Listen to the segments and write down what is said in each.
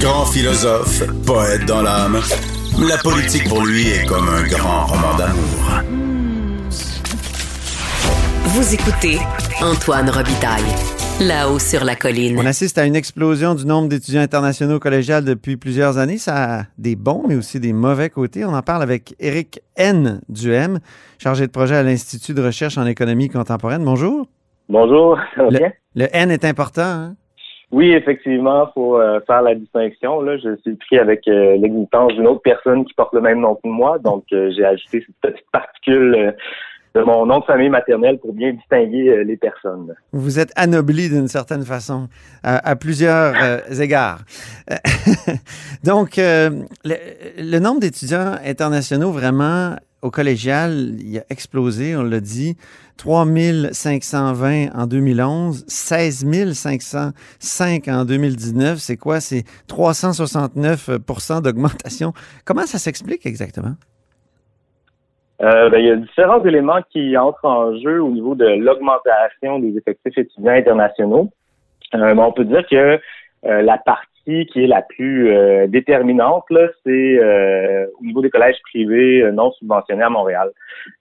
Grand philosophe, poète dans l'âme, la politique pour lui est comme un grand roman d'amour. Vous écoutez Antoine Robitaille. Là-haut sur la colline. On assiste à une explosion du nombre d'étudiants internationaux collégiales depuis plusieurs années. Ça a des bons, mais aussi des mauvais côtés. On en parle avec Éric N. Duhem, chargé de projet à l'Institut de recherche en économie contemporaine. Bonjour. Bonjour, ça va Le, bien? le N est important. Hein? Oui, effectivement, faut euh, faire la distinction. Là, je suis pris avec euh, l'existence d'une autre personne qui porte le même nom que moi, donc euh, j'ai ajouté cette petite particule de mon nom de famille maternelle pour bien distinguer les personnes. Vous êtes anobli d'une certaine façon, à, à plusieurs égards. Donc, le, le nombre d'étudiants internationaux vraiment au collégial, il a explosé, on l'a dit. 3520 en 2011, 16 505 en 2019. C'est quoi? C'est 369% d'augmentation. Comment ça s'explique exactement? Euh, ben, il y a différents éléments qui entrent en jeu au niveau de l'augmentation des effectifs étudiants internationaux. Euh, ben, on peut dire que euh, la partie qui est la plus euh, déterminante, là, c'est euh, au niveau des collèges privés euh, non subventionnés à Montréal.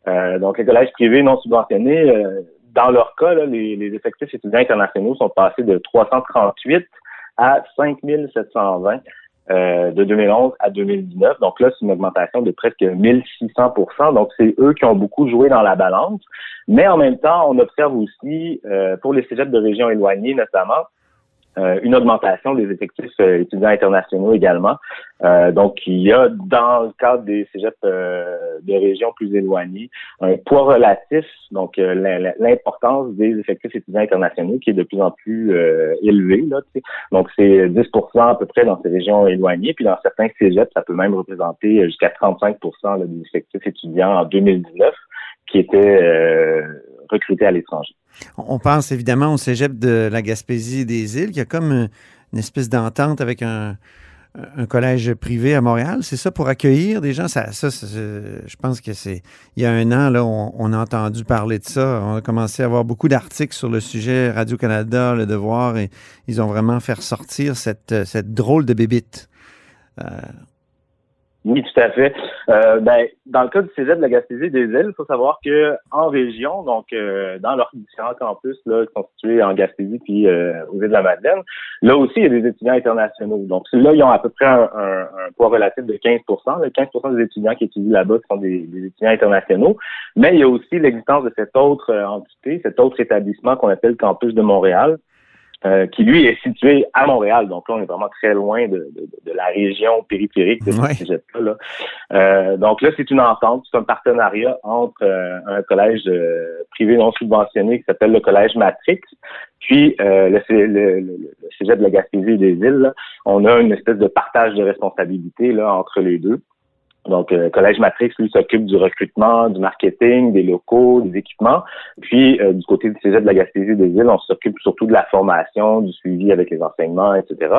Euh, donc, les collèges privés non subventionnés, euh, dans leur cas, là, les, les effectifs étudiants internationaux sont passés de 338 à 5720 euh, de 2011 à 2019. Donc là, c'est une augmentation de presque 1600 Donc, c'est eux qui ont beaucoup joué dans la balance. Mais en même temps, on observe aussi, euh, pour les cégeps de régions éloignées notamment, euh, une augmentation des effectifs euh, étudiants internationaux également. Euh, donc, il y a dans le cadre des cégeps euh, de régions plus éloignées un poids relatif, donc euh, l'im- l'importance des effectifs étudiants internationaux qui est de plus en plus élevé. Là, donc, c'est 10% à peu près dans ces régions éloignées. Puis dans certains cégeps, ça peut même représenter jusqu'à 35 là, des effectifs étudiants en 2019 qui étaient recrutés à l'étranger. On pense évidemment au cégep de la Gaspésie des îles, qui a comme une, espèce d'entente avec un, collège privé à Montréal. C'est ça pour accueillir des gens? Ça, je pense que c'est. Il y a un an, là, on, a entendu parler de ça. On a commencé à avoir beaucoup d'articles sur le sujet. Radio-Canada, Le Devoir, et ils ont vraiment fait ressortir cette, cette drôle de bébite. Euh, Oui, tout à fait. Euh, ben, dans le cas du Cégep de la Gaspésie des Îles, il faut savoir que en région, donc euh, dans leurs différents campus là, qui sont situés en Gaspésie puis euh, aux îles de la Madeleine, là aussi, il y a des étudiants internationaux. Donc là, ils ont à peu près un, un- un poids relatif de 15 Le 15% des étudiants qui étudient là-bas sont des, des étudiants internationaux. Mais il y a aussi l'existence de cette autre euh, entité, cet autre établissement qu'on appelle Campus de Montréal, euh, qui lui est situé à Montréal. Donc là, on est vraiment très loin de, de- de la région périphérique de Ouais. ce là. Euh, donc là, c'est une entente, c'est un partenariat entre euh, un collège euh, privé non subventionné qui s'appelle le collège Matrix, puis euh, le, le, le, le cégep de la Gaspésie et des îles. là. On a une espèce de partage de responsabilité là, entre les deux. Donc, euh, Collège Matrix, lui, s'occupe du recrutement, du marketing, des locaux, des équipements. Puis, euh, du côté du Cégep de la Gaspésie des îles, on s'occupe surtout de la formation, du suivi avec les enseignements, etc.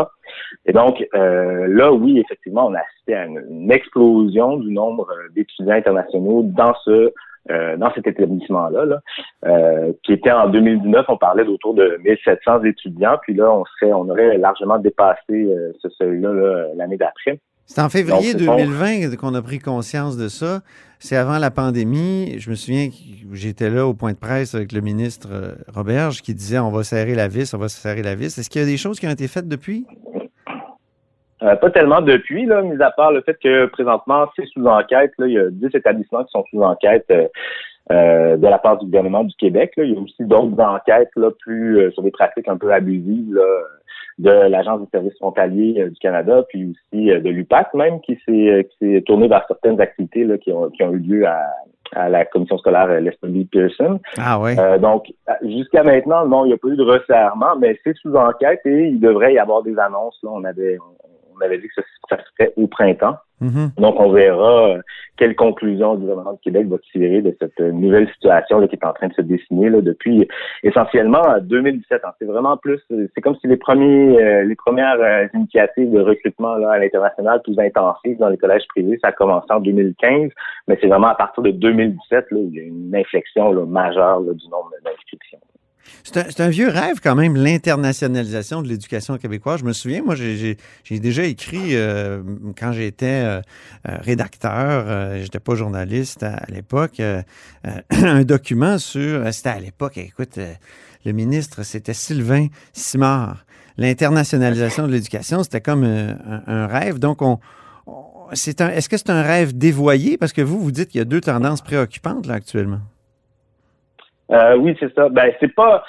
Et donc, euh, là, oui, effectivement, on a assisté à une, explosion du nombre euh, d'étudiants internationaux dans ce euh, dans cet établissement-là, là, euh, qui était en 2019, on parlait d'autour de 1700 étudiants, puis là, on serait, on aurait largement dépassé euh, ce seuil-là là, l'année d'après. C'est en février Donc, c'est bon. 2020 qu'on a pris conscience de ça. C'est avant la pandémie. Je me souviens que j'étais là au point de presse avec le ministre euh, Roberge qui disait on va serrer la vis, on va serrer la vis. Est-ce qu'il y a des choses qui ont été faites depuis? Euh, pas tellement depuis, là, mis à part le fait que présentement, c'est sous enquête. Là, il y a 10 établissements qui sont sous enquête euh, de la part du gouvernement du Québec. Là. Il y a aussi d'autres enquêtes là, plus sur des pratiques un peu abusives là, de l'Agence des services frontaliers euh, du Canada, puis aussi euh, de l'UPAC même, qui s'est euh, qui s'est tourné vers certaines activités là, qui, ont, qui ont eu lieu à, à la commission scolaire Leslie Pearson. Ah ouais. Euh, donc, jusqu'à maintenant, non, il n'y a pas eu de resserrement, mais c'est sous enquête et il devrait y avoir des annonces. Là, on avait, on avait dit que ça, ça serait au printemps. Mhm. Donc, on verra euh, quelle conclusion le gouvernement du Québec va tirer de cette euh, nouvelle situation là, qui est en train de se dessiner là, depuis essentiellement euh, 2017. hein. C'est vraiment plus, euh, c'est comme si les premiers, euh, les premières initiatives de recrutement là, à l'international plus intensives dans les collèges privés, ça a commencé en 2015, mais c'est vraiment à partir de 2017 là, il y a une inflexion là, majeure là, du nombre d'inscriptions. C'est un, vieux rêve quand même, l'internationalisation de l'éducation québécoise. Je me souviens, moi, j'ai déjà écrit euh, quand j'étais euh, euh, rédacteur, j'étais pas journaliste à, l'époque, un document sur, c'était à l'époque, écoute, le ministre, c'était Sylvain Simard. L'internationalisation de l'éducation, c'était comme un, rêve. Donc, est-ce que c'est un rêve dévoyé? Parce que vous, vous dites qu'il y a deux tendances préoccupantes là actuellement. Euh, oui, c'est ça. Ben, c'est pas.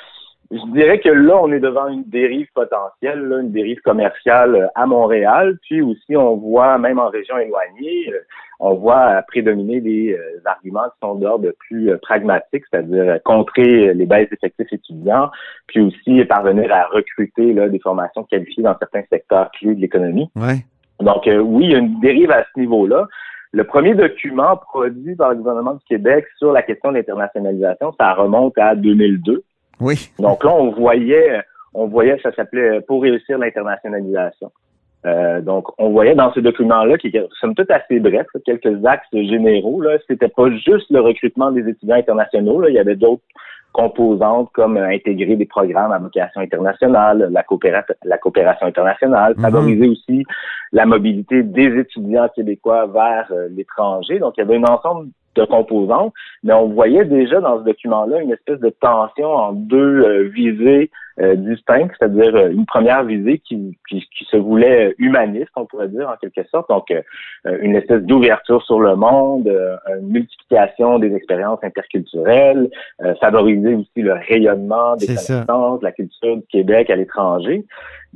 Je dirais que là, on est devant une dérive potentielle, là, une dérive commerciale euh, à Montréal. Puis aussi, on voit, même en région éloignée, euh, on voit prédominer des arguments qui sont d'ordre plus pragmatique, c'est-à-dire contrer les baisses d'effectifs étudiants, puis aussi parvenir à recruter là, des formations qualifiées dans certains secteurs clés de l'économie. Ouais. Donc, oui, il y a une dérive à ce niveau-là. Le premier document produit par le gouvernement du Québec sur la question de l'internationalisation, ça remonte à 2002. Oui. Donc là, on voyait, on voyait, ça s'appelait Pour réussir l'internationalisation. Euh, donc, on voyait dans ce document-là, qui est somme toute assez bref, quelques axes généraux. Là, c'était pas juste le recrutement des étudiants internationaux. Là, il y avait d'autres composantes comme euh, intégrer des programmes à vocation internationale, la, la coopération internationale, mhm. favoriser aussi la mobilité des étudiants québécois vers euh, l'étranger. Donc, il y avait un ensemble de composantes, mais on voyait déjà dans ce document-là une espèce de tension en deux visées euh, distinctes, c'est-à-dire euh, une première visée qui, qui, se voulait humaniste, on pourrait dire en quelque sorte, donc une espèce d'ouverture sur le monde, une multiplication des expériences interculturelles, favoriser aussi le rayonnement des connaissances, la culture du Québec à l'étranger.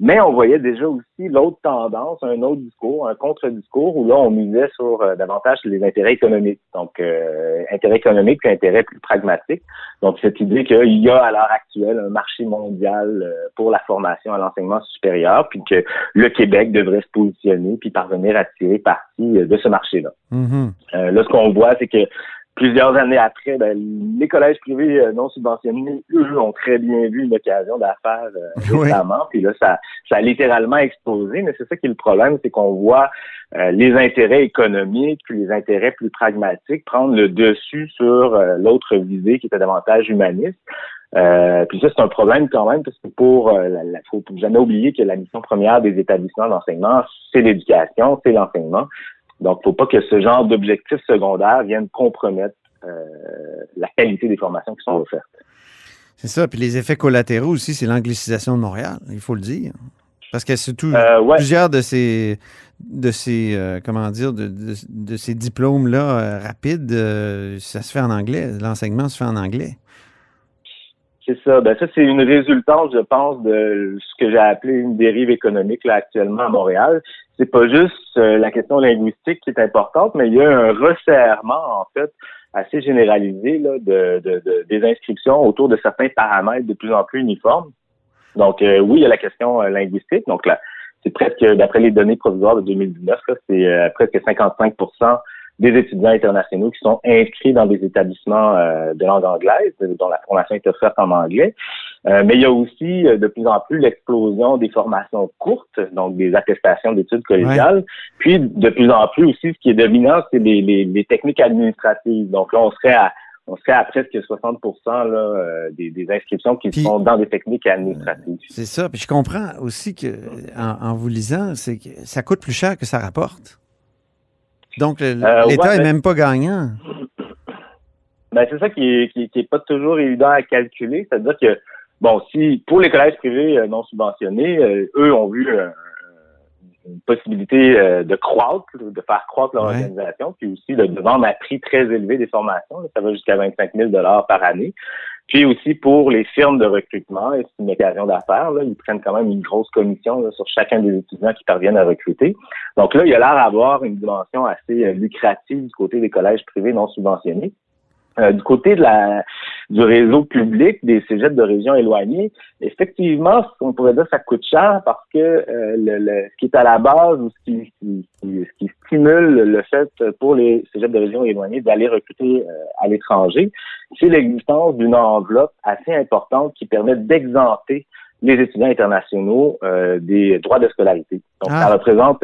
Mais on voyait déjà aussi l'autre tendance, un autre discours, un contre-discours, où là, on misait sur euh, davantage les intérêts économiques. Donc, euh, intérêts économiques puis intérêts plus pragmatiques. Donc, cette idée qu'il y a à l'heure actuelle un marché mondial euh, pour la formation à l'enseignement supérieur, puis que le Québec devrait se positionner puis parvenir à tirer parti de ce marché-là. Mm-hmm. là, ce qu'on voit, c'est que plusieurs années après, ben, les collèges privés euh, non subventionnés, eux, ont très bien vu une occasion d'affaires euh, récemment. Puis là, ça, ça a littéralement explosé. Mais c'est ça qui est le problème, c'est qu'on voit euh, les intérêts économiques puis les intérêts plus pragmatiques prendre le dessus sur l'autre visée qui était davantage humaniste. puis ça, c'est un problème quand même, parce que pour, il faut jamais oublier que la mission première des établissements d'enseignement, c'est l'éducation, c'est l'enseignement. Donc, faut pas que ce genre d'objectifs secondaires viennent compromettre euh, la qualité des formations qui sont offertes. C'est ça. Puis les effets collatéraux aussi, c'est l'anglicisation de Montréal, il faut le dire. Parce que surtout euh, plusieurs de ces de ces euh, comment dire de, de, ces diplômes là rapides, ça se fait en anglais. L'enseignement se fait en anglais. C'est ça. Ben ça, c'est une résultante, je pense, de ce que j'ai appelé une dérive économique là actuellement à Montréal. C'est pas juste euh, la question linguistique qui est importante, mais il y a un resserrement, en fait, assez généralisé de, des inscriptions autour de certains paramètres de plus en plus uniformes. Donc, euh, oui, il y a la question euh, linguistique. Donc là, c'est presque, d'après les données provisoires de 2019, c'est presque 55 des étudiants internationaux qui sont inscrits dans des établissements euh, de langue anglaise, dont la formation est offerte en anglais. Euh, mais il y a aussi euh, de plus en plus l'explosion des formations courtes, donc des attestations d'études collégiales. Puis de plus en plus aussi, ce qui est dominant, c'est les, les, techniques administratives. Donc là, on serait à on serait à presque 60 là, des, inscriptions qui sont dans des techniques administratives. c'est ça. Puis je comprends aussi que en, en vous lisant, c'est que ça coûte plus cher que ça rapporte. Donc, euh, l'État n'est même pas gagnant. Ben, c'est ça qui est, qui, est pas toujours évident à calculer. C'est-à-dire que, bon, si pour les collèges privés euh, non subventionnés, euh, eux ont vu une possibilité de croître, de faire croître leur organisation, puis aussi de, vendre à prix très élevé des formations. ça va jusqu'à 25 000 par année. Puis aussi pour les firmes de recrutement, c'est une occasion d'affaires, ils prennent quand même une grosse commission sur chacun des étudiants qui parviennent à recruter. Donc là, il y a l'air d'avoir une dimension assez euh, lucrative du côté des collèges privés non subventionnés. Euh, du côté de la du réseau public des cégeps de régions éloignées, effectivement, on pourrait dire ça coûte cher parce que euh, le, ce qui est à la base ou ce qui, ce qui, stimule le fait pour les cégeps de régions éloignées d'aller recruter euh, à l'étranger, c'est l'existence d'une enveloppe assez importante qui permet d'exempter les étudiants internationaux euh, des droits de scolarité. Donc, ça Ah. représente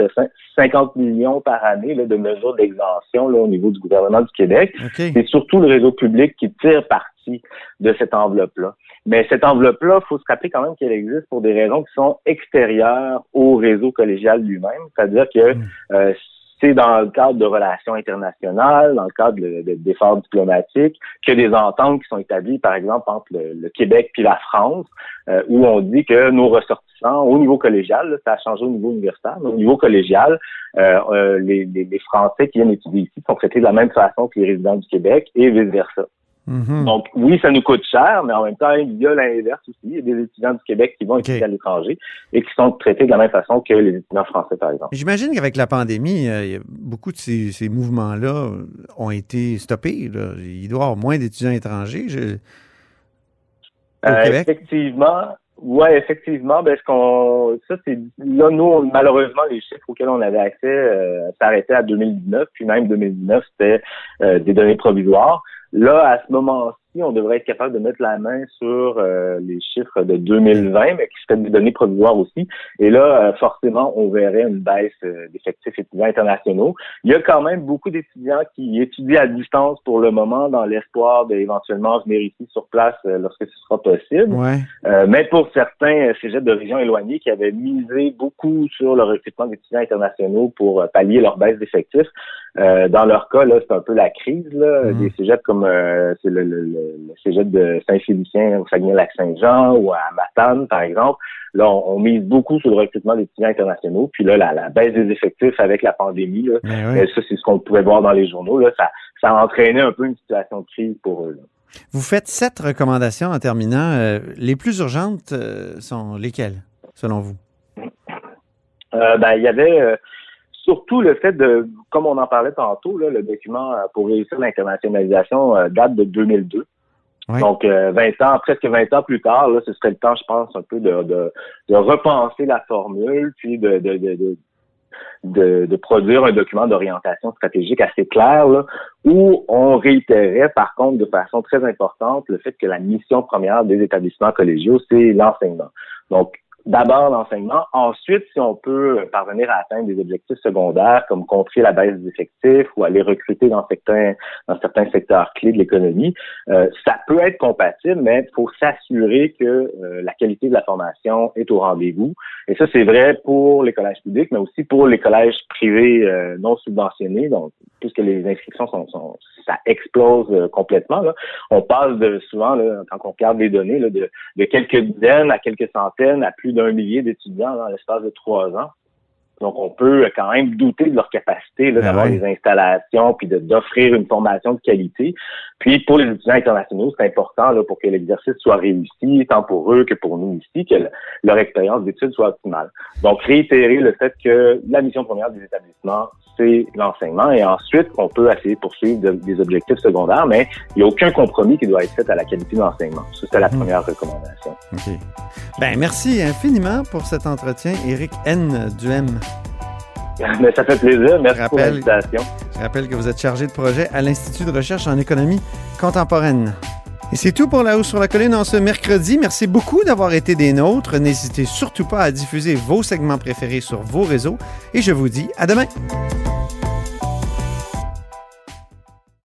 50 millions par année là, de mesures d'exemption là, au niveau du gouvernement du Québec. C'est surtout le réseau public qui tire parti de cette enveloppe-là. Mais cette enveloppe-là, il faut se rappeler quand même qu'elle existe pour des raisons qui sont extérieures au réseau collégial lui-même. C'est-à-dire que Mm. euh, c'est dans le cadre de relations internationales, dans le cadre de- de- d'efforts diplomatiques, que des ententes qui sont établies, par exemple, entre le, le Québec puis la France, euh, où on dit que nos ressortissants, au niveau collégial, là, ça a changé au niveau universitaire, mais au niveau collégial, euh, euh, les, les- les Français qui viennent étudier ici sont traités de la même façon que les résidents du Québec et vice-versa. Mhm. Donc, oui, ça nous coûte cher, mais en même temps, il y a l'inverse aussi. Il y a des étudiants du Québec qui vont étudier à l'étranger et qui sont traités de la même façon que les étudiants français, par exemple. J'imagine qu'avec la pandémie, euh, beaucoup de ces, ces mouvements-là ont été stoppés. là. Il doit y avoir moins d'étudiants étrangers. Je- Au Euh, Québec? Effectivement. Ouais, effectivement. Ben, ce qu'on, ça, c'est, là, nous, on- malheureusement, les chiffres auxquels on avait accès euh, s'arrêtaient à 2019, puis même 2019, c'était des données provisoires. Là, à ce on devrait être capable de mettre la main sur euh, les chiffres de 2020, mais qui seraient des données provisoires aussi. Et là, euh, forcément, on verrait une baisse euh, d'effectifs étudiants internationaux. Il y a quand même beaucoup d'étudiants qui étudient à distance pour le moment dans l'espoir d'éventuellement venir ici sur place euh, lorsque ce sera possible. Ouais. Euh, mais pour certains cégeps de régions éloignées qui avaient misé beaucoup sur le recrutement d'étudiants internationaux pour pallier leur baisse d'effectifs, euh, dans leur cas, là, c'est un peu la crise. Là, Mhm. Des cégeps comme euh, c'est le, le, le, le cégep de Saint-Félicien au Saguenay-Lac-Saint-Jean ou à Matane, par exemple. Là, on, on mise beaucoup sur le recrutement d'étudiants internationaux. Puis là, la, la baisse des effectifs avec la pandémie, là, Mais ouais. euh, ça, c'est ce qu'on pouvait voir dans les journaux. Là, ça, ça a entraîné un peu une situation de crise pour eux. là. Vous faites sept recommandations en terminant. Euh, les plus urgentes euh, sont lesquelles, selon vous? Euh, ben, il y avait surtout le fait de, comme on en parlait tantôt, là, le document pour réussir l'internationalisation date de 2002. Donc, euh, 20 ans, presque 20 ans plus tard, là, ce serait le temps, je pense, un peu de, de, de repenser la formule, puis de, de, de, de, de, de produire un document d'orientation stratégique assez clair, là, où on réitérait, par contre, de façon très importante, le fait que la mission première des établissements collégiaux, c'est l'enseignement. Donc, d'abord l'enseignement. Ensuite, si on peut parvenir à atteindre des objectifs secondaires comme contrer la baisse des effectifs ou aller recruter dans certains dans certains secteurs clés de l'économie, euh, ça peut être compatible, mais il faut s'assurer que euh, la qualité de la formation est au rendez-vous. Et ça, c'est vrai pour les collèges publics, mais aussi pour les collèges privés euh, non subventionnés. Donc, puisque les inscriptions sont, sont ça explose euh, complètement. Là. On passe de souvent, là, quand on regarde les données, là, de, de quelques dizaines à quelques centaines à plus d'un millier d'étudiants dans l'espace de trois ans. Donc, on peut quand même douter de leur capacité Ben d'avoir des installations puis d'offrir une formation de qualité. Puis, pour les étudiants internationaux, c'est important là, pour que l'exercice soit réussi, tant pour eux que pour nous ici, que le- leur expérience d'études soit optimale. Donc, réitérer le fait que la mission première des établissements, c'est l'enseignement et ensuite qu'on peut essayer de poursuivre de- des objectifs secondaires, mais il n'y a aucun compromis qui doit être fait à la qualité de l'enseignement. C'est la Mhm. première recommandation. OK. Ben, merci infiniment pour cet entretien, Éric N. Duhem. Mais ça fait plaisir. Merci pour l'invitation. Je rappelle que vous êtes chargé de projet à l'Institut de recherche en économie contemporaine. Et c'est tout pour La Hausse sur la Colline en ce mercredi. Merci beaucoup d'avoir été des nôtres. N'hésitez surtout pas à diffuser vos segments préférés sur vos réseaux. Et je vous dis à demain.